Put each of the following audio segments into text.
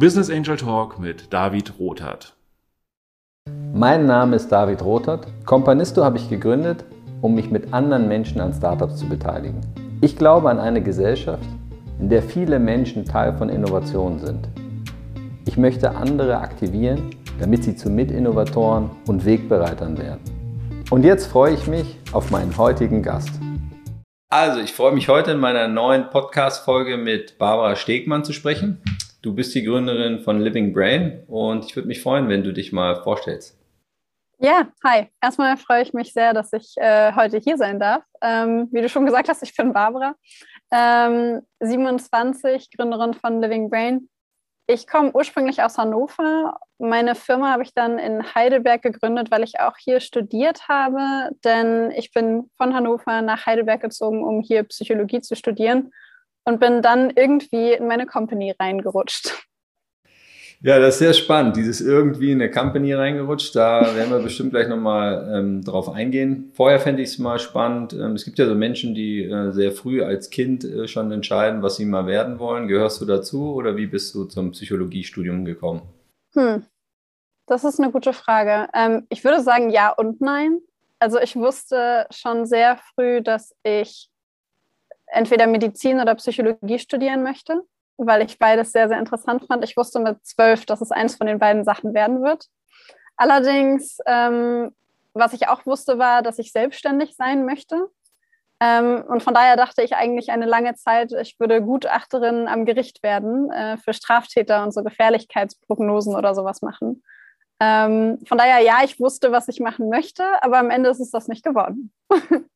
Business Angel Talk mit David Rothart. Mein Name ist David Rothart. Companisto habe ich gegründet, um mich mit anderen Menschen an Startups zu beteiligen. Ich glaube an eine Gesellschaft, in der viele Menschen Teil von Innovationen sind. Ich möchte andere aktivieren, damit sie zu Mitinnovatoren und Wegbereitern werden. Und jetzt freue ich mich auf meinen heutigen Gast. Also, ich freue mich heute in meiner neuen Podcast-Folge mit Barbara Stegmann zu sprechen. Du bist die Gründerin von Living Brain und ich würde mich freuen, wenn du dich mal vorstellst. Ja, hi. Erstmal freue ich mich sehr, dass ich äh, heute hier sein darf. Ähm, wie du schon gesagt hast, ich bin Barbara, ähm, 27, Gründerin von Living Brain. Ich komme ursprünglich aus Hannover. Meine Firma habe ich dann in Heidelberg gegründet, weil ich auch hier studiert habe. Denn ich bin von Hannover nach Heidelberg gezogen, um hier Psychologie zu studieren und bin dann irgendwie in meine Company reingerutscht. Ja, das ist sehr spannend. Dieses irgendwie in eine Company reingerutscht, da werden wir bestimmt gleich nochmal ähm, drauf eingehen. Vorher fände ich es mal spannend. Ähm, es gibt ja so Menschen, die äh, sehr früh als Kind äh, schon entscheiden, was sie mal werden wollen. Gehörst du dazu oder wie bist du zum Psychologiestudium gekommen? Hm. Das ist eine gute Frage. Ähm, ich würde sagen ja und nein. Also ich wusste schon sehr früh, dass ich entweder Medizin oder Psychologie studieren möchte weil ich beides sehr, sehr interessant fand. Ich wusste mit zwölf, dass es eins von den beiden Sachen werden wird. Allerdings, ähm, was ich auch wusste, war, dass ich selbstständig sein möchte. Ähm, und von daher dachte ich eigentlich eine lange Zeit, ich würde Gutachterin am Gericht werden, äh, für Straftäter und so Gefährlichkeitsprognosen oder sowas machen. Ähm, von daher, ja, ich wusste, was ich machen möchte, aber am Ende ist es das nicht geworden.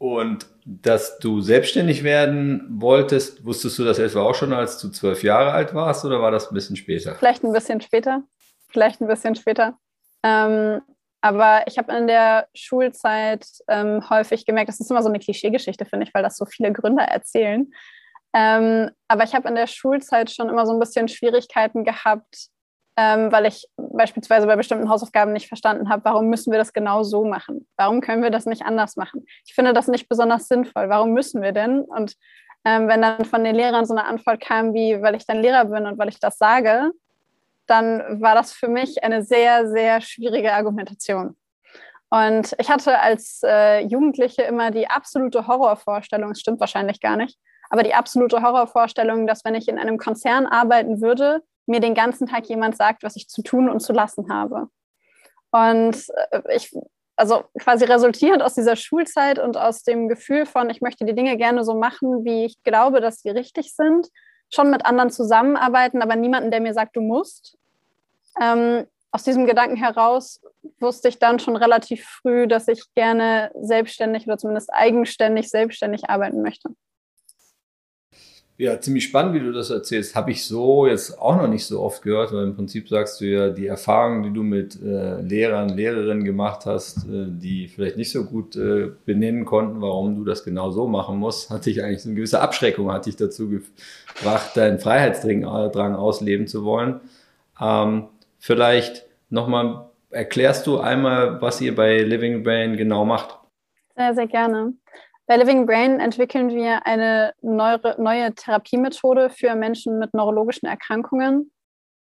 Und dass du selbstständig werden wolltest, wusstest du das etwa auch schon, als du zwölf Jahre alt warst oder war das ein bisschen später? Vielleicht ein bisschen später. Vielleicht ein bisschen später. Ähm, aber ich habe in der Schulzeit ähm, häufig gemerkt, das ist immer so eine Klischeegeschichte, finde ich, weil das so viele Gründer erzählen. Ähm, aber ich habe in der Schulzeit schon immer so ein bisschen Schwierigkeiten gehabt, ähm, weil ich beispielsweise bei bestimmten Hausaufgaben nicht verstanden habe, warum müssen wir das genau so machen? Warum können wir das nicht anders machen? Ich finde das nicht besonders sinnvoll. Warum müssen wir denn? Und ähm, wenn dann von den Lehrern so eine Antwort kam wie, weil ich dann Lehrer bin und weil ich das sage, dann war das für mich eine sehr, sehr schwierige Argumentation. Und ich hatte als äh, Jugendliche immer die absolute Horrorvorstellung, es stimmt wahrscheinlich gar nicht, aber die absolute Horrorvorstellung, dass wenn ich in einem Konzern arbeiten würde, mir den ganzen Tag jemand sagt, was ich zu tun und zu lassen habe. Und äh, ich, also quasi resultierend aus dieser Schulzeit und aus dem Gefühl von, ich möchte die Dinge gerne so machen, wie ich glaube, dass sie richtig sind, schon mit anderen zusammenarbeiten, aber niemanden, der mir sagt, du musst. Ähm, aus diesem Gedanken heraus wusste ich dann schon relativ früh, dass ich gerne selbstständig oder zumindest eigenständig selbstständig arbeiten möchte. Ja, ziemlich spannend, wie du das erzählst. Habe ich so jetzt auch noch nicht so oft gehört, weil im Prinzip sagst du ja, die Erfahrungen, die du mit äh, Lehrern, Lehrerinnen gemacht hast, äh, die vielleicht nicht so gut äh, benennen konnten, warum du das genau so machen musst, hatte ich eigentlich so eine gewisse Abschreckung, hatte ich dazu gebracht, deinen Freiheitsdrang ausleben zu wollen. Ähm, vielleicht nochmal erklärst du einmal, was ihr bei Living Brain genau macht. Sehr, sehr gerne. Bei Living Brain entwickeln wir eine neue, neue Therapiemethode für Menschen mit neurologischen Erkrankungen.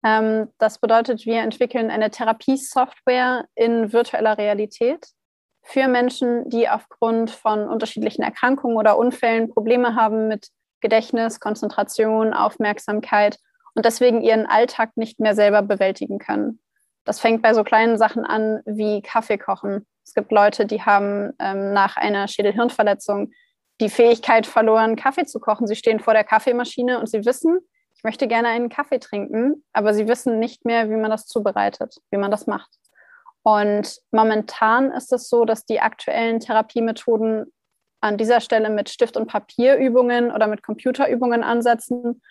Ähm, das bedeutet, wir entwickeln eine Therapiesoftware in virtueller Realität für Menschen, die aufgrund von unterschiedlichen Erkrankungen oder Unfällen Probleme haben mit Gedächtnis, Konzentration, Aufmerksamkeit und deswegen ihren Alltag nicht mehr selber bewältigen können. Das fängt bei so kleinen Sachen an wie Kaffee kochen es gibt Leute, die haben ähm, nach einer Schädelhirnverletzung die Fähigkeit verloren, Kaffee zu kochen. Sie stehen vor der Kaffeemaschine und sie wissen, ich möchte gerne einen Kaffee trinken, aber sie wissen nicht mehr, wie man das zubereitet, wie man das macht. Und momentan ist es so, dass die aktuellen Therapiemethoden an dieser Stelle mit Stift- und Papierübungen oder mit Computerübungen ansetzen.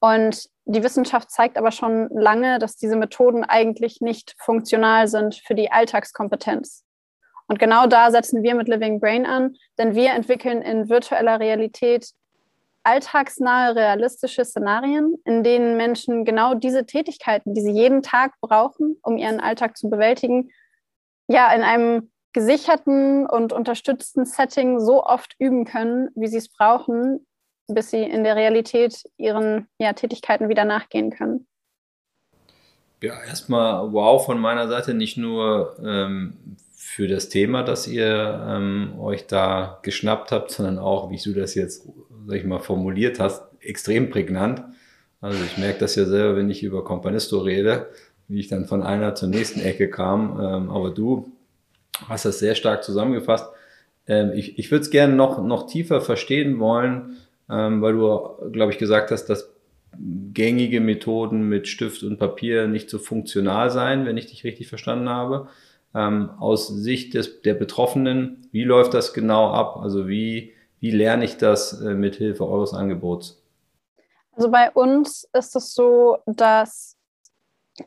Und die Wissenschaft zeigt aber schon lange, dass diese Methoden eigentlich nicht funktional sind für die Alltagskompetenz. Und genau da setzen wir mit Living Brain an, denn wir entwickeln in virtueller Realität alltagsnahe, realistische Szenarien, in denen Menschen genau diese Tätigkeiten, die sie jeden Tag brauchen, um ihren Alltag zu bewältigen, ja, in einem gesicherten und unterstützten Setting so oft üben können, wie sie es brauchen, bis sie in der Realität ihren ja, Tätigkeiten wieder nachgehen können. Ja, erstmal wow von meiner Seite, nicht nur ähm, für das Thema, das ihr ähm, euch da geschnappt habt, sondern auch, wie du das jetzt, sag ich mal, formuliert hast, extrem prägnant. Also ich merke das ja selber, wenn ich über Companisto rede, wie ich dann von einer zur nächsten Ecke kam. Ähm, aber du hast das sehr stark zusammengefasst. Ähm, ich ich würde es gerne noch, noch tiefer verstehen wollen, ähm, weil du, glaube ich, gesagt hast, dass gängige Methoden mit Stift und Papier nicht so funktional seien, wenn ich dich richtig verstanden habe. Ähm, aus Sicht des, der Betroffenen, wie läuft das genau ab? Also wie, wie lerne ich das äh, mit Hilfe eures Angebots? Also bei uns ist es so, dass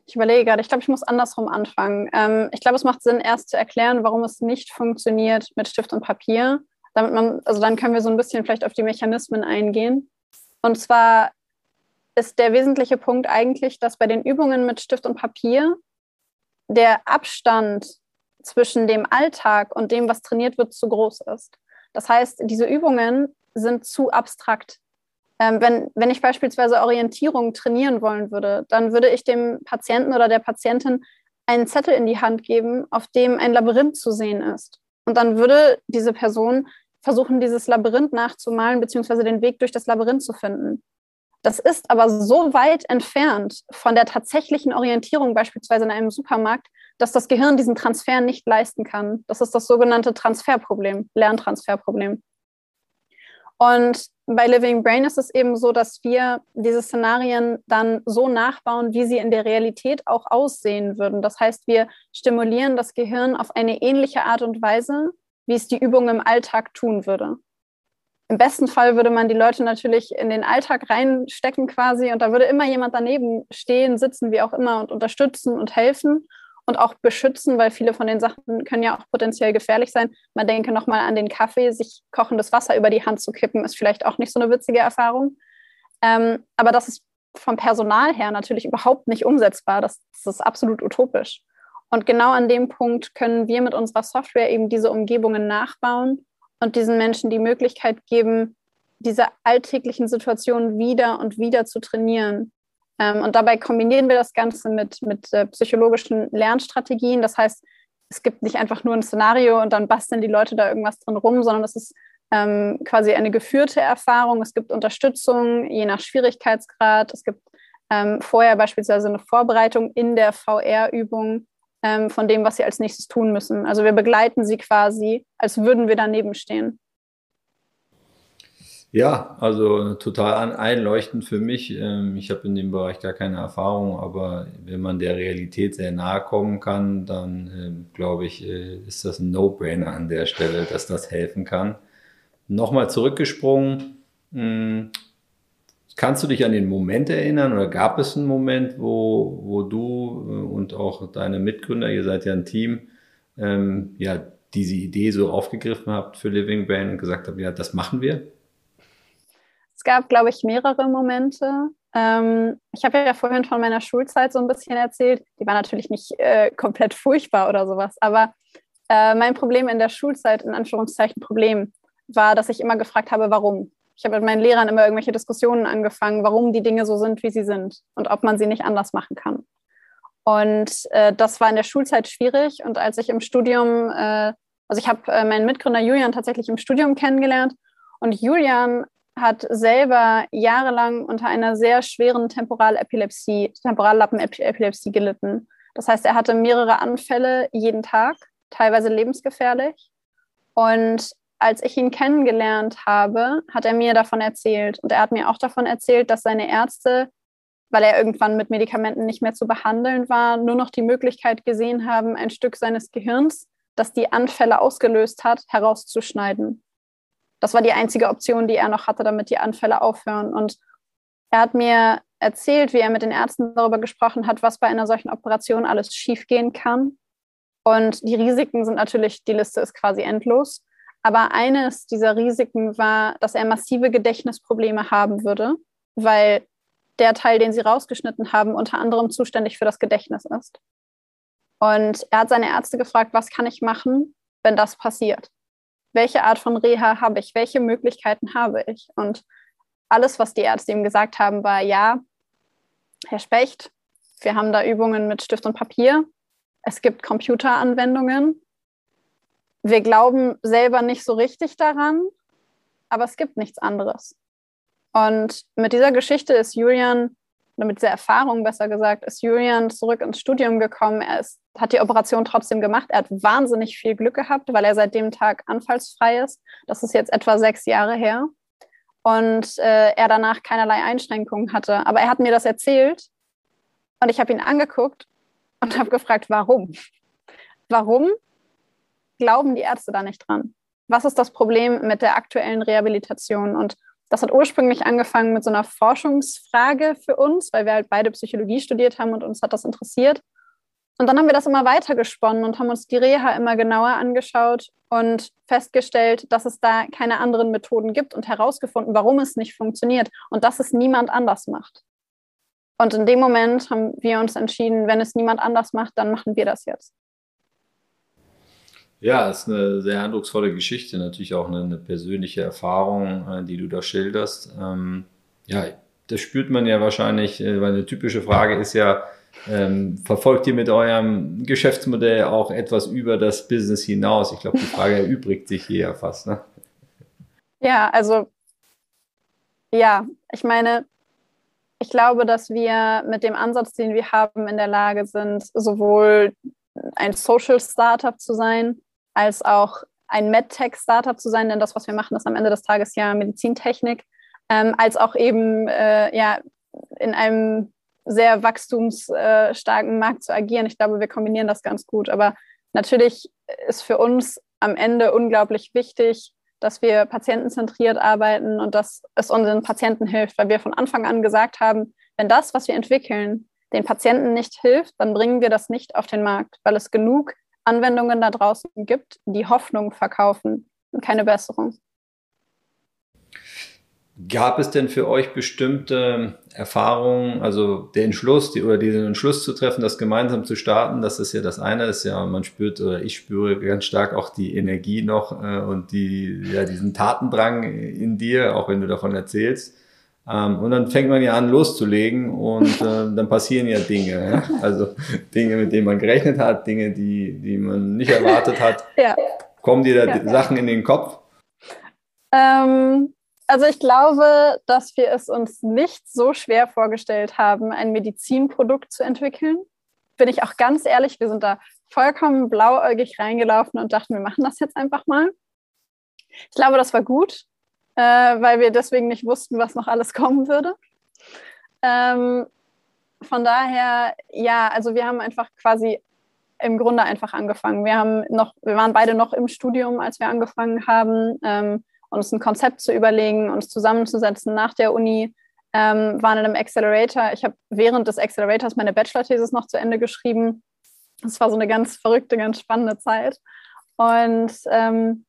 ich überlege gerade, ich glaube, ich muss andersrum anfangen. Ähm, ich glaube, es macht Sinn, erst zu erklären, warum es nicht funktioniert mit Stift und Papier. Damit man, also dann können wir so ein bisschen vielleicht auf die Mechanismen eingehen. Und zwar ist der wesentliche Punkt eigentlich, dass bei den Übungen mit Stift und Papier der Abstand zwischen dem Alltag und dem, was trainiert wird, zu groß ist. Das heißt, diese Übungen sind zu abstrakt. Ähm, wenn, wenn ich beispielsweise Orientierung trainieren wollen würde, dann würde ich dem Patienten oder der Patientin einen Zettel in die Hand geben, auf dem ein Labyrinth zu sehen ist. Und dann würde diese Person versuchen, dieses Labyrinth nachzumalen, beziehungsweise den Weg durch das Labyrinth zu finden. Das ist aber so weit entfernt von der tatsächlichen Orientierung, beispielsweise in einem Supermarkt, dass das Gehirn diesen Transfer nicht leisten kann. Das ist das sogenannte Transferproblem, Lerntransferproblem. Und bei Living Brain ist es eben so, dass wir diese Szenarien dann so nachbauen, wie sie in der Realität auch aussehen würden. Das heißt, wir stimulieren das Gehirn auf eine ähnliche Art und Weise, wie es die Übung im Alltag tun würde. Im besten Fall würde man die Leute natürlich in den Alltag reinstecken quasi und da würde immer jemand daneben stehen, sitzen, wie auch immer und unterstützen und helfen und auch beschützen, weil viele von den Sachen können ja auch potenziell gefährlich sein. Man denke nochmal an den Kaffee, sich kochendes Wasser über die Hand zu kippen, ist vielleicht auch nicht so eine witzige Erfahrung. Ähm, aber das ist vom Personal her natürlich überhaupt nicht umsetzbar. Das, das ist absolut utopisch. Und genau an dem Punkt können wir mit unserer Software eben diese Umgebungen nachbauen und diesen Menschen die Möglichkeit geben, diese alltäglichen Situationen wieder und wieder zu trainieren. Ähm, und dabei kombinieren wir das Ganze mit, mit äh, psychologischen Lernstrategien. Das heißt, es gibt nicht einfach nur ein Szenario und dann basteln die Leute da irgendwas drin rum, sondern es ist ähm, quasi eine geführte Erfahrung. Es gibt Unterstützung je nach Schwierigkeitsgrad. Es gibt ähm, vorher beispielsweise eine Vorbereitung in der VR-Übung ähm, von dem, was sie als nächstes tun müssen. Also wir begleiten sie quasi, als würden wir daneben stehen. Ja, also total einleuchtend für mich. Ähm, ich habe in dem Bereich gar keine Erfahrung, aber wenn man der Realität sehr nahe kommen kann, dann ähm, glaube ich, äh, ist das ein No-Brainer an der Stelle, dass das helfen kann. Nochmal zurückgesprungen. Kannst du dich an den Moment erinnern oder gab es einen Moment, wo, wo du äh, und auch deine Mitgründer, ihr seid ja ein Team, ähm, ja, diese Idee so aufgegriffen habt für Living Brain und gesagt habt, ja, das machen wir? Es gab, glaube ich, mehrere Momente. Ähm, ich habe ja vorhin von meiner Schulzeit so ein bisschen erzählt. Die war natürlich nicht äh, komplett furchtbar oder sowas, aber äh, mein Problem in der Schulzeit, in Anführungszeichen Problem, war, dass ich immer gefragt habe, warum. Ich habe mit meinen Lehrern immer irgendwelche Diskussionen angefangen, warum die Dinge so sind, wie sie sind und ob man sie nicht anders machen kann. Und äh, das war in der Schulzeit schwierig. Und als ich im Studium, äh, also ich habe äh, meinen Mitgründer Julian tatsächlich im Studium kennengelernt. Und Julian hat selber jahrelang unter einer sehr schweren Temporalepilepsie, Temporallappenepilepsie gelitten. Das heißt, er hatte mehrere Anfälle jeden Tag, teilweise lebensgefährlich. Und als ich ihn kennengelernt habe, hat er mir davon erzählt. Und er hat mir auch davon erzählt, dass seine Ärzte, weil er irgendwann mit Medikamenten nicht mehr zu behandeln war, nur noch die Möglichkeit gesehen haben, ein Stück seines Gehirns, das die Anfälle ausgelöst hat, herauszuschneiden. Das war die einzige Option, die er noch hatte, damit die Anfälle aufhören. Und er hat mir erzählt, wie er mit den Ärzten darüber gesprochen hat, was bei einer solchen Operation alles schiefgehen kann. Und die Risiken sind natürlich, die Liste ist quasi endlos. Aber eines dieser Risiken war, dass er massive Gedächtnisprobleme haben würde, weil der Teil, den sie rausgeschnitten haben, unter anderem zuständig für das Gedächtnis ist. Und er hat seine Ärzte gefragt, was kann ich machen, wenn das passiert? Welche Art von Reha habe ich? Welche Möglichkeiten habe ich? Und alles, was die Ärzte ihm gesagt haben, war, ja, Herr Specht, wir haben da Übungen mit Stift und Papier. Es gibt Computeranwendungen. Wir glauben selber nicht so richtig daran, aber es gibt nichts anderes. Und mit dieser Geschichte ist Julian, oder mit dieser Erfahrung besser gesagt, ist Julian zurück ins Studium gekommen. Er ist, hat die Operation trotzdem gemacht. Er hat wahnsinnig viel Glück gehabt, weil er seit dem Tag anfallsfrei ist. Das ist jetzt etwa sechs Jahre her. Und äh, er danach keinerlei Einschränkungen hatte. Aber er hat mir das erzählt und ich habe ihn angeguckt und habe gefragt, warum? Warum glauben die Ärzte da nicht dran? Was ist das Problem mit der aktuellen Rehabilitation? Und das hat ursprünglich angefangen mit so einer Forschungsfrage für uns, weil wir halt beide Psychologie studiert haben und uns hat das interessiert. Und dann haben wir das immer weiter gesponnen und haben uns die Reha immer genauer angeschaut und festgestellt, dass es da keine anderen Methoden gibt und herausgefunden, warum es nicht funktioniert und dass es niemand anders macht. Und in dem Moment haben wir uns entschieden, wenn es niemand anders macht, dann machen wir das jetzt. Ja, ist eine sehr eindrucksvolle Geschichte, natürlich auch eine, eine persönliche Erfahrung, äh, die du da schilderst. Ähm, ja, das spürt man ja wahrscheinlich, äh, weil eine typische Frage ist ja, ähm, verfolgt ihr mit eurem Geschäftsmodell auch etwas über das Business hinaus? Ich glaube, die Frage erübrigt sich hier ja fast. Ne? Ja, also ja, ich meine, ich glaube, dass wir mit dem Ansatz, den wir haben, in der Lage sind, sowohl ein Social Startup zu sein, als auch ein MedTech-Startup zu sein, denn das, was wir machen, ist am Ende des Tages ja Medizintechnik, ähm, als auch eben äh, ja, in einem sehr wachstumsstarken Markt zu agieren. Ich glaube, wir kombinieren das ganz gut. Aber natürlich ist für uns am Ende unglaublich wichtig, dass wir patientenzentriert arbeiten und dass es unseren Patienten hilft, weil wir von Anfang an gesagt haben, wenn das, was wir entwickeln, den Patienten nicht hilft, dann bringen wir das nicht auf den Markt, weil es genug Anwendungen da draußen gibt, die Hoffnung verkaufen und keine Besserung. Gab es denn für euch bestimmte Erfahrungen, also der Entschluss die, oder diesen Entschluss zu treffen, das gemeinsam zu starten? Das ist ja das eine, ist ja, man spürt oder ich spüre ganz stark auch die Energie noch äh, und die, ja, diesen Tatendrang in dir, auch wenn du davon erzählst. Ähm, und dann fängt man ja an loszulegen und äh, dann passieren ja Dinge. Ja? Also Dinge, mit denen man gerechnet hat, Dinge, die, die man nicht erwartet hat. ja. Kommen dir da ja, Sachen in den Kopf? Ähm also ich glaube, dass wir es uns nicht so schwer vorgestellt haben, ein Medizinprodukt zu entwickeln. Bin ich auch ganz ehrlich, wir sind da vollkommen blauäugig reingelaufen und dachten, wir machen das jetzt einfach mal. Ich glaube, das war gut, äh, weil wir deswegen nicht wussten, was noch alles kommen würde. Ähm, von daher, ja, also wir haben einfach quasi im Grunde einfach angefangen. Wir haben noch, wir waren beide noch im Studium, als wir angefangen haben. Ähm, uns ein Konzept zu überlegen, uns zusammenzusetzen nach der Uni, ähm, waren in einem Accelerator. Ich habe während des Accelerators meine Bachelor-Thesis noch zu Ende geschrieben. Das war so eine ganz verrückte, ganz spannende Zeit. Und ähm,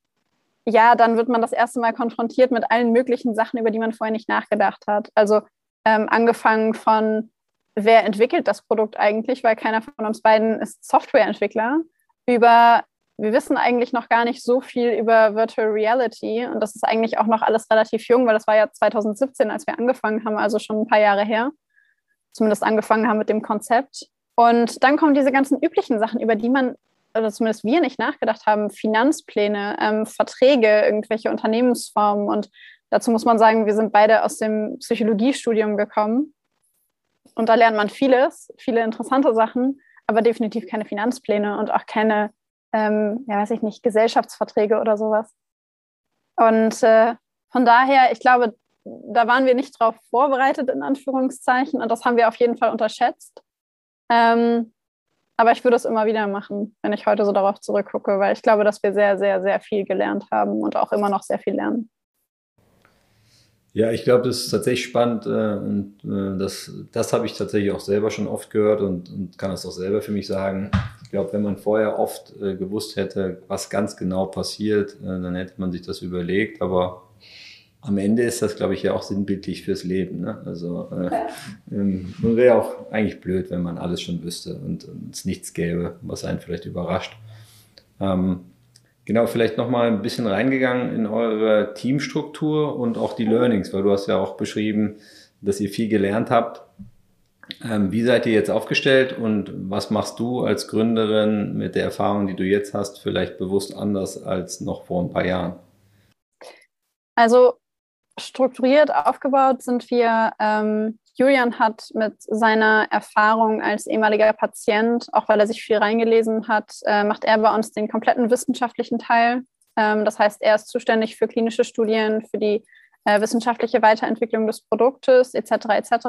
ja, dann wird man das erste Mal konfrontiert mit allen möglichen Sachen, über die man vorher nicht nachgedacht hat. Also ähm, angefangen von, wer entwickelt das Produkt eigentlich, weil keiner von uns beiden ist Softwareentwickler, über wir wissen eigentlich noch gar nicht so viel über Virtual Reality und das ist eigentlich auch noch alles relativ jung, weil das war ja 2017, als wir angefangen haben, also schon ein paar Jahre her, zumindest angefangen haben mit dem Konzept. Und dann kommen diese ganzen üblichen Sachen, über die man, oder zumindest wir nicht nachgedacht haben, Finanzpläne, ähm, Verträge, irgendwelche Unternehmensformen. Und dazu muss man sagen, wir sind beide aus dem Psychologiestudium gekommen. Und da lernt man vieles, viele interessante Sachen, aber definitiv keine Finanzpläne und auch keine ähm, ja, weiß ich nicht, Gesellschaftsverträge oder sowas. Und äh, von daher, ich glaube, da waren wir nicht drauf vorbereitet, in Anführungszeichen, und das haben wir auf jeden Fall unterschätzt. Ähm, aber ich würde es immer wieder machen, wenn ich heute so darauf zurückgucke, weil ich glaube, dass wir sehr, sehr, sehr viel gelernt haben und auch immer noch sehr viel lernen. Ja, ich glaube, das ist tatsächlich spannend äh, und äh, das, das habe ich tatsächlich auch selber schon oft gehört und, und kann das auch selber für mich sagen. Ich glaube, wenn man vorher oft äh, gewusst hätte, was ganz genau passiert, äh, dann hätte man sich das überlegt. Aber am Ende ist das, glaube ich, ja auch sinnbildlich fürs Leben. Ne? Also äh, ähm, man wäre auch eigentlich blöd, wenn man alles schon wüsste und, und es nichts gäbe, was einen vielleicht überrascht. Ähm, Genau, vielleicht nochmal ein bisschen reingegangen in eure Teamstruktur und auch die Learnings, weil du hast ja auch beschrieben, dass ihr viel gelernt habt. Ähm, wie seid ihr jetzt aufgestellt und was machst du als Gründerin mit der Erfahrung, die du jetzt hast, vielleicht bewusst anders als noch vor ein paar Jahren? Also strukturiert aufgebaut sind wir. Ähm, Julian hat mit seiner Erfahrung als ehemaliger Patient, auch weil er sich viel reingelesen hat, äh, macht er bei uns den kompletten wissenschaftlichen Teil. Ähm, das heißt, er ist zuständig für klinische Studien, für die äh, wissenschaftliche Weiterentwicklung des Produktes etc. etc.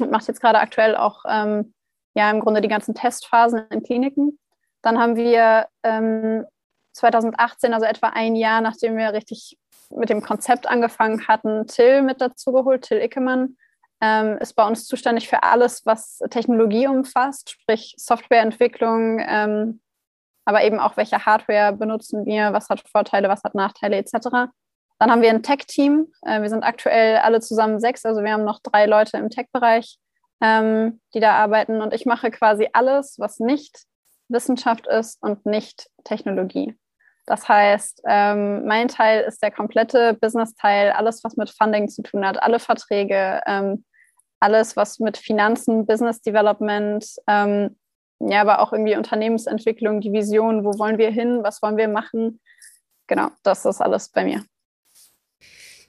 Und macht jetzt gerade aktuell auch ähm, ja im Grunde die ganzen Testphasen in Kliniken. Dann haben wir ähm, 2018, also etwa ein Jahr, nachdem wir richtig mit dem Konzept angefangen hatten, Till mit dazu geholt. Till Ickemann ähm, ist bei uns zuständig für alles, was Technologie umfasst, sprich Softwareentwicklung, ähm, aber eben auch welche Hardware benutzen wir, was hat Vorteile, was hat Nachteile etc. Dann haben wir ein Tech-Team. Äh, wir sind aktuell alle zusammen sechs, also wir haben noch drei Leute im Tech-Bereich, ähm, die da arbeiten. Und ich mache quasi alles, was nicht Wissenschaft ist und nicht Technologie. Das heißt, ähm, mein Teil ist der komplette Business-Teil, alles, was mit Funding zu tun hat, alle Verträge, ähm, alles, was mit Finanzen, Business Development, ähm, ja, aber auch irgendwie Unternehmensentwicklung, die Vision, wo wollen wir hin, was wollen wir machen. Genau, das ist alles bei mir.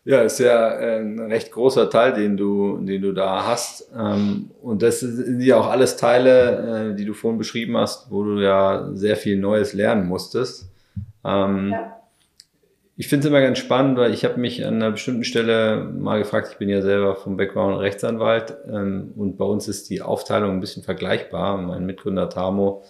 Ja, ist ja äh, ein recht großer Teil, den du, den du da hast. Ähm, und das sind ja auch alles Teile, äh, die du vorhin beschrieben hast, wo du ja sehr viel Neues lernen musstest. Ähm, ja. Ich finde es immer ganz spannend, weil ich habe mich an einer bestimmten Stelle mal gefragt, ich bin ja selber vom Background Rechtsanwalt ähm, und bei uns ist die Aufteilung ein bisschen vergleichbar. Mein Mitgründer Tamo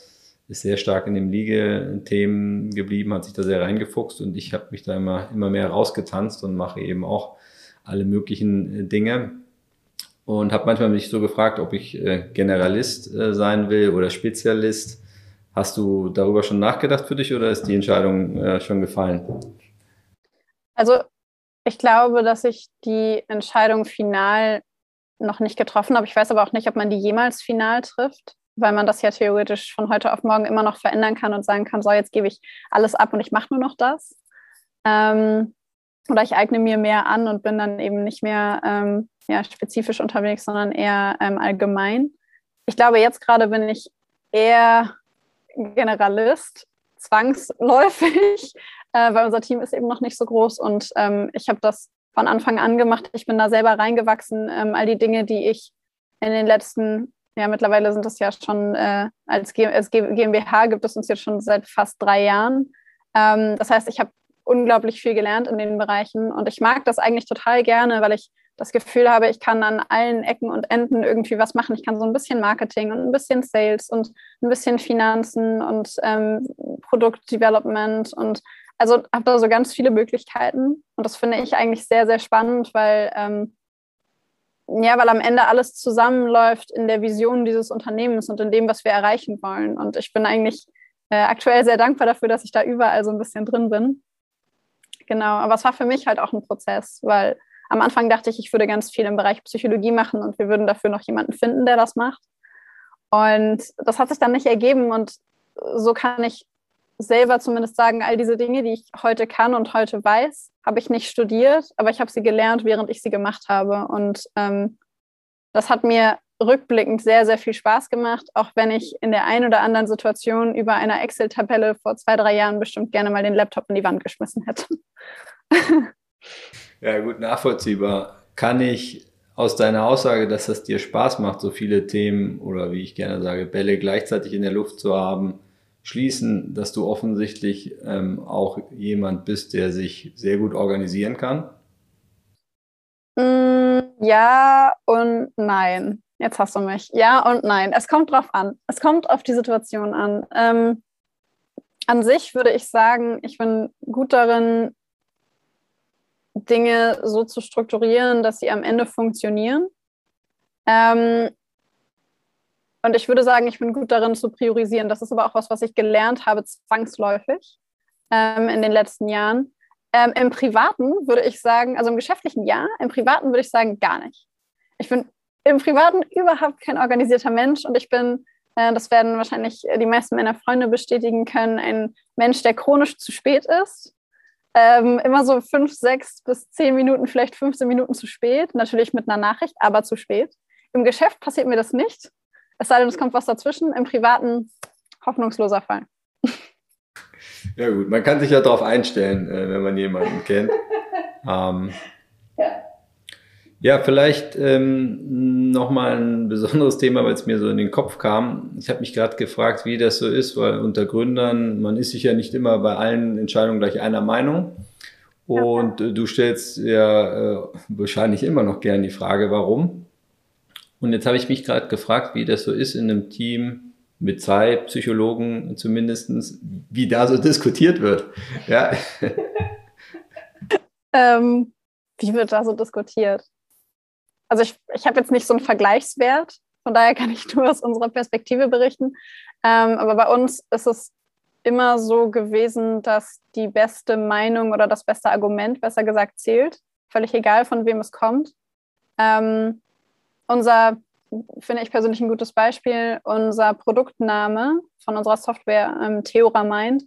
ist sehr stark in dem Legal-Themen geblieben, hat sich da sehr reingefuchst und ich habe mich da immer, immer mehr rausgetanzt und mache eben auch alle möglichen äh, Dinge und habe manchmal mich so gefragt, ob ich äh, Generalist äh, sein will oder Spezialist Hast du darüber schon nachgedacht für dich oder ist die Entscheidung äh, schon gefallen? Also ich glaube, dass ich die Entscheidung final noch nicht getroffen habe. Ich weiß aber auch nicht, ob man die jemals final trifft, weil man das ja theoretisch von heute auf morgen immer noch verändern kann und sagen kann, so jetzt gebe ich alles ab und ich mache nur noch das. Ähm, oder ich eigne mir mehr an und bin dann eben nicht mehr ähm, ja, spezifisch unterwegs, sondern eher ähm, allgemein. Ich glaube, jetzt gerade bin ich eher Generalist, zwangsläufig, äh, weil unser Team ist eben noch nicht so groß und ähm, ich habe das von Anfang an gemacht. Ich bin da selber reingewachsen. Ähm, all die Dinge, die ich in den letzten, ja mittlerweile sind es ja schon, äh, als, G als GmbH gibt es uns jetzt schon seit fast drei Jahren. Ähm, das heißt, ich habe unglaublich viel gelernt in den Bereichen und ich mag das eigentlich total gerne, weil ich das Gefühl habe, ich kann an allen Ecken und Enden irgendwie was machen. Ich kann so ein bisschen Marketing und ein bisschen Sales und ein bisschen Finanzen und ähm, Produktdevelopment und also habe da so ganz viele Möglichkeiten und das finde ich eigentlich sehr, sehr spannend, weil ähm, ja, weil am Ende alles zusammenläuft in der Vision dieses Unternehmens und in dem, was wir erreichen wollen. Und ich bin eigentlich äh, aktuell sehr dankbar dafür, dass ich da überall so ein bisschen drin bin. Genau, aber es war für mich halt auch ein Prozess, weil am Anfang dachte ich, ich würde ganz viel im Bereich Psychologie machen und wir würden dafür noch jemanden finden, der das macht. Und das hat sich dann nicht ergeben und so kann ich selber zumindest sagen, all diese Dinge, die ich heute kann und heute weiß, habe ich nicht studiert, aber ich habe sie gelernt, während ich sie gemacht habe. Und ähm, das hat mir rückblickend sehr, sehr viel Spaß gemacht, auch wenn ich in der einen oder anderen Situation über einer Excel-Tabelle vor zwei, drei Jahren bestimmt gerne mal den Laptop in die Wand geschmissen hätte. Ja, gut nachvollziehbar. Kann ich aus deiner Aussage, dass das dir Spaß macht, so viele Themen oder wie ich gerne sage, Bälle gleichzeitig in der Luft zu haben, schließen, dass du offensichtlich ähm, auch jemand bist, der sich sehr gut organisieren kann? Mm, ja und nein. Jetzt hast du mich. Ja und nein. Es kommt drauf an. Es kommt auf die Situation an. Ähm, an sich würde ich sagen, ich bin gut darin, Dinge so zu strukturieren, dass sie am Ende funktionieren. Ähm, und ich würde sagen, ich bin gut darin zu priorisieren. Das ist aber auch was, was ich gelernt habe, zwangsläufig ähm, in den letzten Jahren. Ähm, Im Privaten würde ich sagen, also im geschäftlichen ja, im Privaten würde ich sagen, gar nicht. Ich bin im Privaten überhaupt kein organisierter Mensch und ich bin äh, das werden wahrscheinlich die meisten meiner Freunde bestätigen können, ein Mensch, der chronisch zu spät ist. Ähm, immer so fünf, sechs bis zehn Minuten, vielleicht 15 Minuten zu spät. Natürlich mit einer Nachricht, aber zu spät. Im Geschäft passiert mir das nicht. Es sei denn, es kommt was dazwischen. Im Privaten hoffnungsloser Fall. Ja gut, man kann sich ja darauf einstellen, äh, wenn man jemanden kennt. Ähm, ja. Ja, vielleicht ähm, nochmal ein besonderes Thema, weil es mir so in den Kopf kam. Ich habe mich gerade gefragt, wie das so ist, weil unter Gründern, man ist sich ja nicht immer bei allen Entscheidungen gleich einer Meinung. Und äh, du stellst ja äh, wahrscheinlich immer noch gern die Frage, warum. Und jetzt habe ich mich gerade gefragt, wie das so ist in einem Team mit zwei Psychologen zumindestens, wie da so diskutiert wird. Ja. ähm, wie wird da so diskutiert? Also ich, ich habe jetzt nicht so einen Vergleichswert, von daher kann ich nur aus unserer Perspektive berichten. Ähm, aber bei uns ist es immer so gewesen, dass die beste Meinung oder das beste Argument, besser gesagt, zählt. Völlig egal, von wem es kommt. Ähm, unser finde ich persönlich ein gutes Beispiel, unser Produktname von unserer Software ähm, Theora Mind.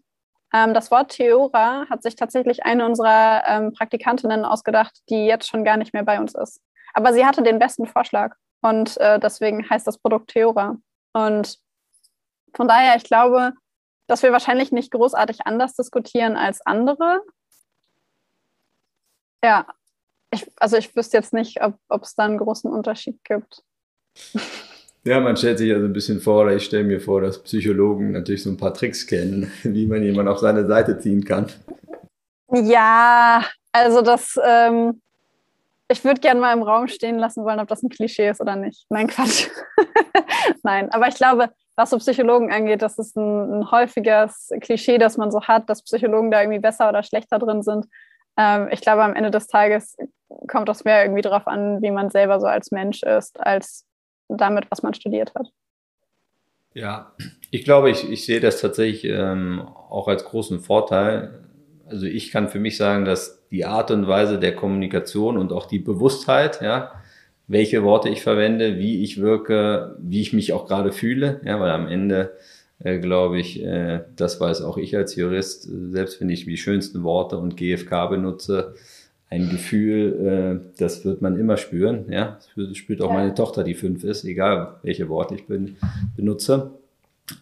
Ähm, das Wort Theora hat sich tatsächlich eine unserer ähm, Praktikantinnen ausgedacht, die jetzt schon gar nicht mehr bei uns ist. Aber sie hatte den besten Vorschlag und äh, deswegen heißt das Produkt Theora. Und von daher, ich glaube, dass wir wahrscheinlich nicht großartig anders diskutieren als andere. Ja, ich, also ich wüsste jetzt nicht, ob es da einen großen Unterschied gibt. Ja, man stellt sich also ein bisschen vor, oder ich stelle mir vor, dass Psychologen natürlich so ein paar Tricks kennen, wie man jemanden auf seine Seite ziehen kann. Ja, also das, ähm, ich würde gerne mal im Raum stehen lassen wollen, ob das ein Klischee ist oder nicht. Nein, Quatsch. Nein, aber ich glaube, was so Psychologen angeht, das ist ein, ein, häufiges Klischee, das man so hat, dass Psychologen da irgendwie besser oder schlechter drin sind. Ähm, ich glaube, am Ende des Tages kommt das mehr irgendwie darauf an, wie man selber so als Mensch ist, als damit, was man studiert hat. Ja, ich glaube, ich, ich sehe das tatsächlich ähm, auch als großen Vorteil. Also ich kann für mich sagen, dass die Art und Weise der Kommunikation und auch die Bewusstheit, ja, welche Worte ich verwende, wie ich wirke, wie ich mich auch gerade fühle, ja, weil am Ende äh, glaube ich, äh, das weiß auch ich als Jurist, selbst wenn ich die schönsten Worte und GFK benutze, ein Gefühl, äh, das wird man immer spüren. Ja, das spürt auch ja. meine Tochter, die fünf ist, egal welche Worte ich bin, benutze.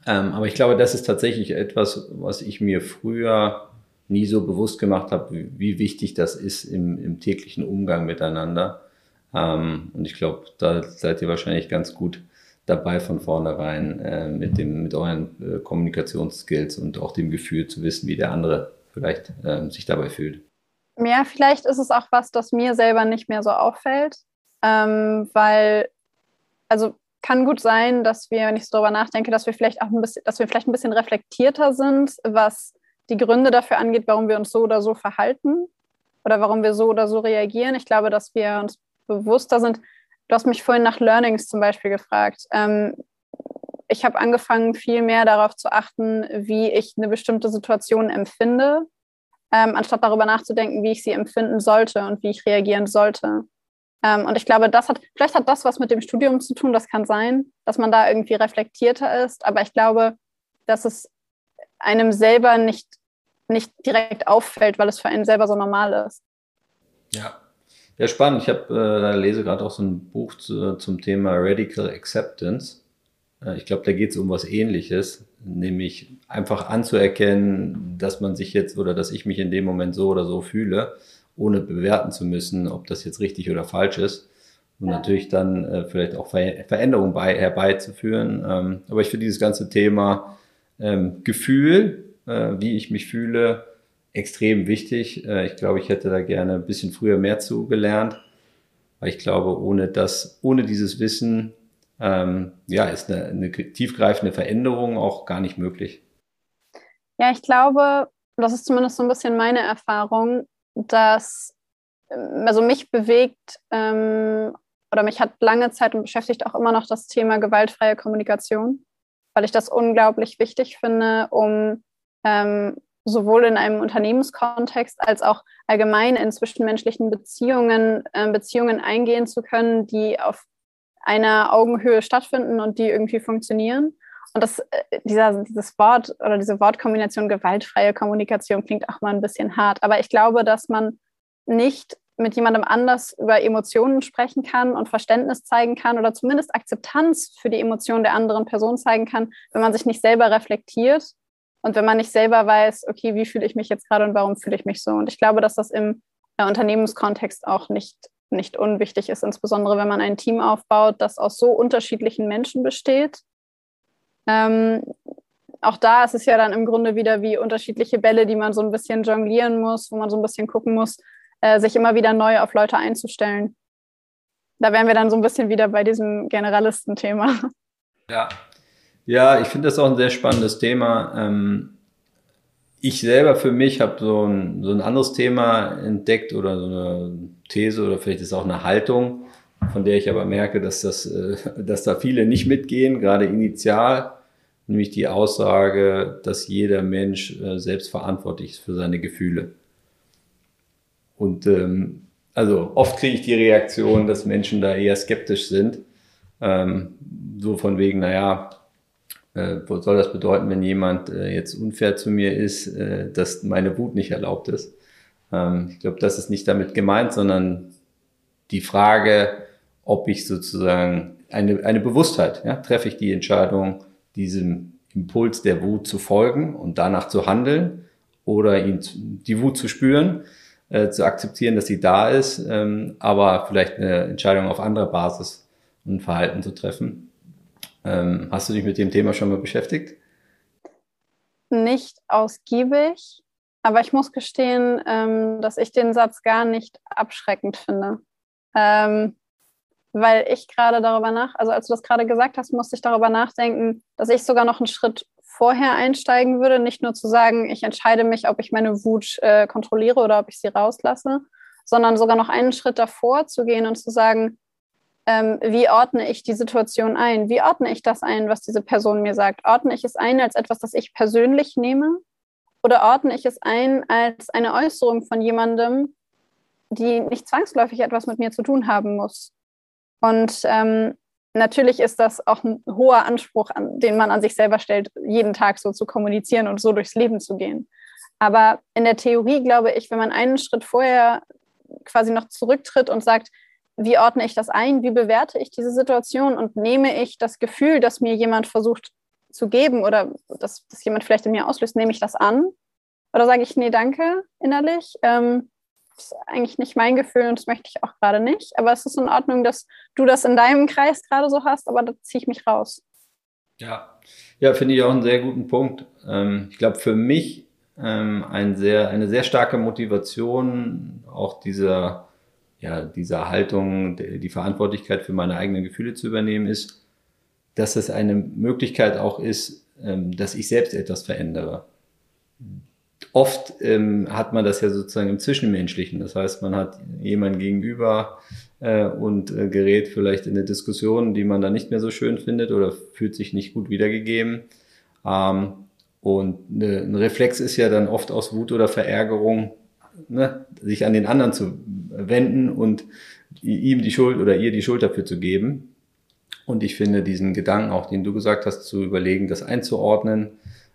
Ähm, aber ich glaube, das ist tatsächlich etwas, was ich mir früher nie so bewusst gemacht habe, wie, wichtig das ist im, im täglichen Umgang miteinander. Ähm, und ich glaube, da seid ihr wahrscheinlich ganz gut dabei von vornherein äh, mit dem mit euren äh, Kommunikationsskills und auch dem Gefühl zu wissen, wie der andere vielleicht äh, sich dabei fühlt. Ja, vielleicht ist es auch was, das mir selber nicht mehr so auffällt, ähm, weil, also kann gut sein, dass wir, wenn ich so darüber nachdenke, dass wir vielleicht auch ein bisschen, dass wir vielleicht ein bisschen reflektierter sind, was die Gründe dafür angeht, warum wir uns so oder so verhalten oder warum wir so oder so reagieren. Ich glaube, dass wir uns bewusster sind. Du hast mich vorhin nach Learnings zum Beispiel gefragt. Ähm, ich habe angefangen, viel mehr darauf zu achten, wie ich eine bestimmte Situation empfinde ähm, anstatt darüber nachzudenken, wie ich sie empfinden sollte und wie ich reagieren sollte. Ähm, und ich glaube, das hat, vielleicht hat das was mit dem Studium zu tun, das kann sein, dass man da irgendwie reflektierter ist, aber ich glaube, dass es einem selber nicht, nicht direkt auffällt, weil es für einen selber so normal ist. Ja, ja, spannend. Ich habe äh, lese gerade auch so ein Buch zu, zum Thema Radical Acceptance. Äh, ich glaube, da geht es um was Ähnliches nämlich einfach anzuerkennen, dass man sich jetzt oder dass ich mich in dem Moment so oder so fühle, ohne bewerten zu müssen, ob das jetzt richtig oder falsch ist. Und natürlich dann äh, vielleicht auch Ver Veränderungen bei, herbeizuführen. Ähm, aber ich finde dieses ganze Thema ähm, Gefühl, äh, wie ich mich fühle, extrem wichtig. Äh, ich glaube, ich hätte da gerne ein bisschen früher mehr zugelernt, weil ich glaube, ohne das, ohne dieses Wissen ähm, ja, ist eine, eine tiefgreifende Veränderung auch gar nicht möglich. Ja, ich glaube, das ist zumindest so ein bisschen meine Erfahrung, dass ähm, also mich bewegt ähm, oder mich hat lange Zeit und beschäftigt auch immer noch das Thema gewaltfreie Kommunikation, weil ich das unglaublich wichtig finde, um ähm, sowohl in einem Unternehmenskontext als auch allgemein in zwischenmenschlichen Beziehungen äh, Beziehungen eingehen zu können, die auf einer Augenhöhe stattfinden und die irgendwie funktionieren. Und das, äh, dieser, dieses Wort oder diese Wortkombination gewaltfreie Kommunikation klingt auch mal ein bisschen hart. Aber ich glaube, dass man nicht mit jemandem anders über Emotionen sprechen kann und Verständnis zeigen kann oder zumindest Akzeptanz für die Emotionen der anderen Person zeigen kann, wenn man sich nicht selber reflektiert und wenn man nicht selber weiß, okay, wie fühle ich mich jetzt gerade und warum fühle ich mich so. Und ich glaube, dass das im äh, Unternehmenskontext auch nicht, nicht unwichtig ist, insbesondere wenn man ein Team aufbaut, das aus so unterschiedlichen Menschen besteht. Ähm, auch da ist es ja dann im Grunde wieder wie unterschiedliche Bälle, die man so ein bisschen jonglieren muss, wo man so ein bisschen gucken muss, äh, sich immer wieder neu auf Leute einzustellen. Da wären wir dann so ein bisschen wieder bei diesem Generalistenthema. Ja, ja ich finde das auch ein sehr spannendes Thema. Ähm, ich selber für mich habe so ein, so ein anderes Thema entdeckt oder so eine These oder vielleicht ist es auch eine Haltung, von der ich aber merke, dass, das, äh, dass da viele nicht mitgehen, gerade initial, nämlich die Aussage, dass jeder Mensch äh, selbst verantwortlich ist für seine Gefühle. Und ähm, also oft kriege ich die Reaktion, dass Menschen da eher skeptisch sind. Ähm, so von wegen, naja, äh, was soll das bedeuten, wenn jemand äh, jetzt unfair zu mir ist, äh, dass meine Wut nicht erlaubt ist? Ähm, ich glaube, das ist nicht damit gemeint, sondern die Frage, ob ich sozusagen eine, eine Bewusstheit, ja, treffe ich die Entscheidung, diesem Impuls der Wut zu folgen und danach zu handeln oder ihn, die Wut zu spüren äh, zu akzeptieren, dass sie da ist, ähm, aber vielleicht eine Entscheidung auf anderer Basis und Verhalten zu treffen. Ähm, hast du dich mit dem Thema schon mal beschäftigt? Nicht ausgiebig, aber ich muss gestehen, ähm, dass ich den Satz gar nicht abschreckend finde. Ähm, weil ich gerade darüber nach, also als du das gerade gesagt hast, musste ich darüber nachdenken, dass ich sogar noch einen Schritt vorher einsteigen würde, nicht nur zu sagen, ich entscheide mich, ob ich meine Wut äh, kontrolliere oder ob ich sie rauslasse, sondern sogar noch einen Schritt davor zu gehen und zu sagen, ähm, wie ordne ich die Situation ein? Wie ordne ich das ein, was diese Person mir sagt? Ordne ich es ein als etwas, das ich persönlich nehme? Oder ordne ich es ein als eine Äußerung von jemandem, die nicht zwangsläufig etwas mit mir zu tun haben muss? Und ähm, natürlich ist das auch ein hoher Anspruch, an, den man an sich selber stellt, jeden Tag so zu kommunizieren und so durchs Leben zu gehen. Aber in der Theorie glaube ich, wenn man einen Schritt vorher quasi noch zurücktritt und sagt, wie ordne ich das ein, wie bewerte ich diese Situation und nehme ich das Gefühl, das mir jemand versucht zu geben oder dass das jemand vielleicht in mir auslöst, nehme ich das an? Oder sage ich, nee, danke innerlich? Ähm, das ist eigentlich nicht mein Gefühl und das möchte ich auch gerade nicht. Aber es ist in Ordnung, dass du das in deinem Kreis gerade so hast, aber da ziehe ich mich raus. Ja, ja, finde ich auch einen sehr guten Punkt. Ähm, ich glaube, für mich ähm, ein sehr, eine sehr starke Motivation, auch dieser, ja, dieser Haltung, die Verantwortlichkeit für meine eigenen Gefühle zu übernehmen, ist, dass es eine Möglichkeit auch ist, ähm, dass ich selbst etwas verändere oft ähm, hat man das ja sozusagen im Zwischenmenschlichen. Das heißt, man hat jemanden gegenüber äh, und äh, gerät vielleicht in eine Diskussion, die man dann nicht mehr so schön findet oder fühlt sich nicht gut wiedergegeben. Ähm, und ne, ein Reflex ist ja dann oft aus Wut oder Verärgerung, ne, sich an den anderen zu wenden und ihm die Schuld oder ihr die Schuld dafür zu geben. Und ich finde diesen Gedanken, auch den du gesagt hast, zu überlegen, das einzuordnen,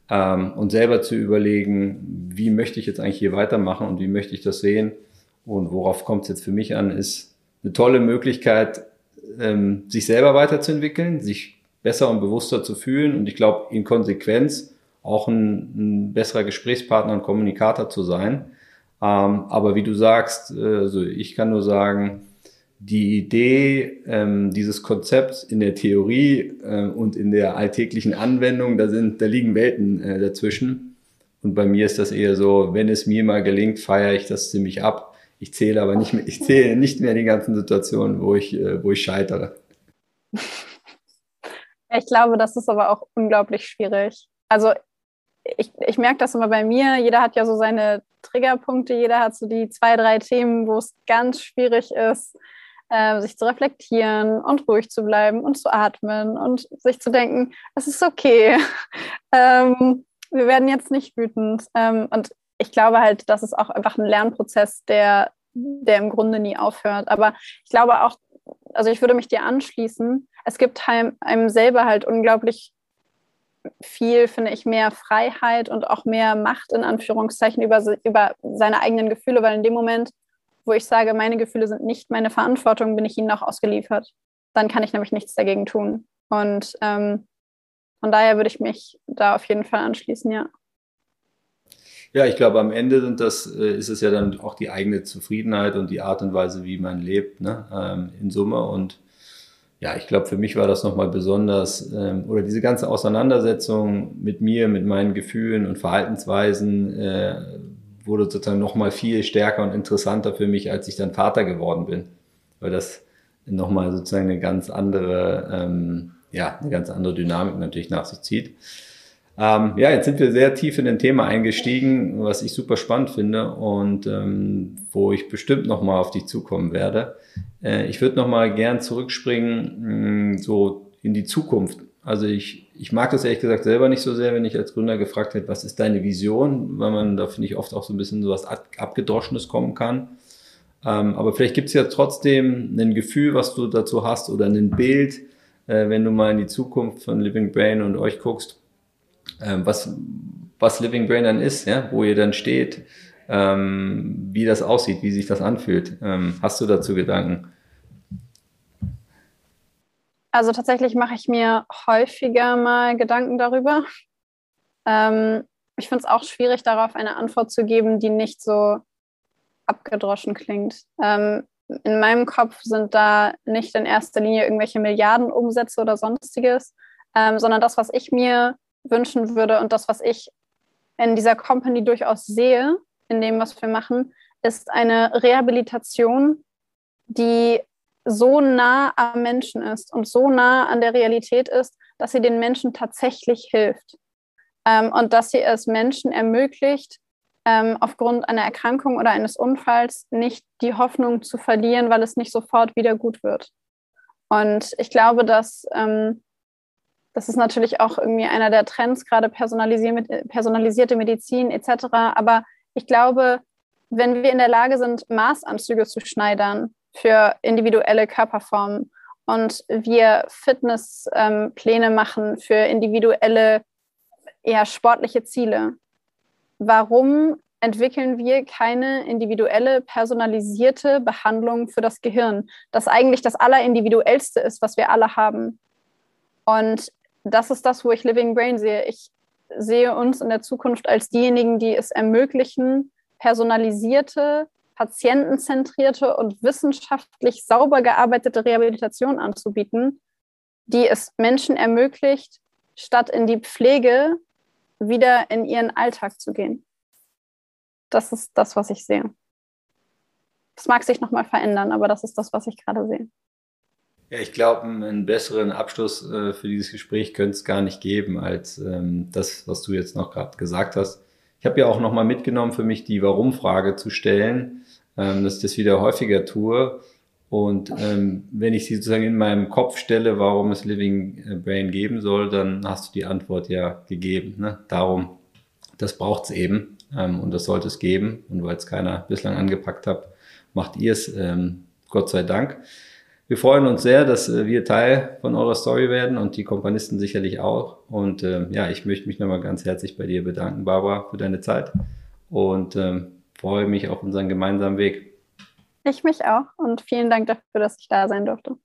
ähm, und selber zu überlegen, wie möchte ich jetzt eigentlich hier weitermachen und wie möchte ich das sehen und worauf kommt es jetzt für mich an, ist eine tolle Möglichkeit, ähm, sich selber weiterzuentwickeln, sich besser und bewusster zu fühlen und ich glaube in Konsequenz auch ein, ein besserer Gesprächspartner und Kommunikator zu sein. Ähm, aber wie du sagst, äh, also ich kann nur sagen, die Idee ähm, dieses Konzepts in der Theorie äh, und in der alltäglichen Anwendung, da sind, da liegen Welten äh, dazwischen. Und bei mir ist das eher so, wenn es mir mal gelingt, feiere ich das ziemlich ab. Ich zähle aber nicht mehr, ich zähle nicht mehr die ganzen Situationen, wo ich, äh, wo ich scheitere. Ich glaube, das ist aber auch unglaublich schwierig. Also ich, ich merke das immer bei mir. Jeder hat ja so seine Triggerpunkte, jeder hat so die zwei, drei Themen, wo es ganz schwierig ist, äh, sich zu reflektieren und ruhig zu bleiben und zu atmen und sich zu denken, es ist okay. ähm, wir werden jetzt nicht wütend. Ähm, und ich glaube halt, das ist auch einfach ein Lernprozess, der, der im Grunde nie aufhört. Aber ich glaube auch, also ich würde mich dir anschließen, es gibt einem, selber halt unglaublich viel, finde ich, mehr Freiheit und auch mehr Macht in Anführungszeichen über, über seine eigenen Gefühle, weil in dem Moment, wo ich sage, meine Gefühle sind nicht meine Verantwortung, bin ich ihnen auch ausgeliefert. Dann kann ich nämlich nichts dagegen tun. Und ähm, von daher würde ich mich da auf jeden Fall anschließen, ja. Ja, ich glaube, am Ende sind das, äh, ist es ja dann auch die eigene Zufriedenheit und die Art und Weise, wie man lebt, ne, ähm, in Summe. Und ja, ich glaube, für mich war das nochmal besonders, ähm, oder diese ganze Auseinandersetzung mit mir, mit meinen Gefühlen und Verhaltensweisen äh, wurde sozusagen nochmal viel stärker und interessanter für mich, als ich dann Vater geworden bin. Weil das nochmal sozusagen eine ganz andere, ähm, ja, eine ganz andere Dynamik natürlich nach sich zieht. Ähm, ja, jetzt sind wir sehr tief in ein Thema eingestiegen, was ich super spannend finde und ähm, wo ich bestimmt nochmal auf dich zukommen werde. Äh, ich würde nochmal gern zurückspringen, mh, mm, so in die Zukunft. Also ich, ich mag das ehrlich gesagt selber nicht so sehr, wenn ich als Gründer gefragt werde, was ist deine Vision, weil man da finde ich oft auch so ein bisschen so was Abgedroschenes kommen kann. Ähm, aber vielleicht gibt es ja trotzdem ein Gefühl, was du dazu hast oder ein Bild, äh, wenn du mal in die Zukunft von Living Brain und euch guckst, ähm, was, was Living Brain dann ist, ja, wo ihr dann steht, ähm, wie das aussieht, wie sich das anfühlt. Ähm, hast du dazu Gedanken? Also tatsächlich mache ich mir häufiger mal Gedanken darüber. Ähm, ich finde es auch schwierig, darauf eine Antwort zu geben, die nicht so abgedroschen klingt. Ähm, in meinem Kopf sind da nicht in erster Linie irgendwelche Milliardenumsätze oder sonstiges, ähm, sondern das, was ich mir wünschen würde und das, was ich in dieser Company durchaus sehe, in dem, was wir machen, ist eine Rehabilitation, die so nah am Menschen ist und so nah an der Realität ist, dass sie den Menschen tatsächlich hilft. Ähm, und dass sie es Menschen ermöglicht, ähm, aufgrund einer Erkrankung oder eines Unfalls nicht die Hoffnung zu verlieren, weil es nicht sofort wieder gut wird. Und ich glaube, dass ähm, das ist natürlich auch irgendwie einer der Trends, gerade personalisierte Medizin etc. Aber ich glaube, wenn wir in der Lage sind, Maßanzüge zu schneidern für individuelle Körperformen und wir Fitnesspläne ähm, machen für individuelle, eher sportliche Ziele, warum entwickeln wir keine individuelle, personalisierte Behandlung für das Gehirn, das eigentlich das Allerindividuellste ist, was wir alle haben. Und das ist das, wo ich Living Brain sehe. Ich sehe uns in der Zukunft als diejenigen, die es ermöglichen, personalisierte, patientenzentrierte und wissenschaftlich sauber gearbeitete Rehabilitation anzubieten, die es Menschen ermöglicht, statt in die Pflege wieder in ihren Alltag zu gehen. Das ist das, was ich sehe. Das mag sich nochmal verändern, aber das ist das, was ich gerade sehe. Ja, ich glaube, einen besseren Abschluss äh, für dieses Gespräch könnte es gar nicht geben, als ähm, das, was du jetzt noch gerade gesagt hast. Ich habe ja auch nochmal mitgenommen, für mich die Warum-Frage zu stellen, ähm, dass ich das wieder häufiger tue. Und ähm, wenn ich sie sozusagen in meinem Kopf stelle, warum es Living äh, Brain geben soll, dann hast du die Antwort ja gegeben. Ne? Darum, das braucht es eben ähm, und das sollte es geben. Und weil es keiner bislang angepackt hat, macht ihr es, ähm, Gott sei Dank. Wir freuen uns sehr, dass äh, wir Teil von eurer Story werden und die Kompanisten sicherlich auch. Und ähm, ja, ich möchte mich nochmal ganz herzlich bei dir bedanken, Barbara, für deine Zeit und ähm, freue mich auf unseren gemeinsamen Weg. Ich mich auch und vielen Dank dafür, dass ich da sein durfte.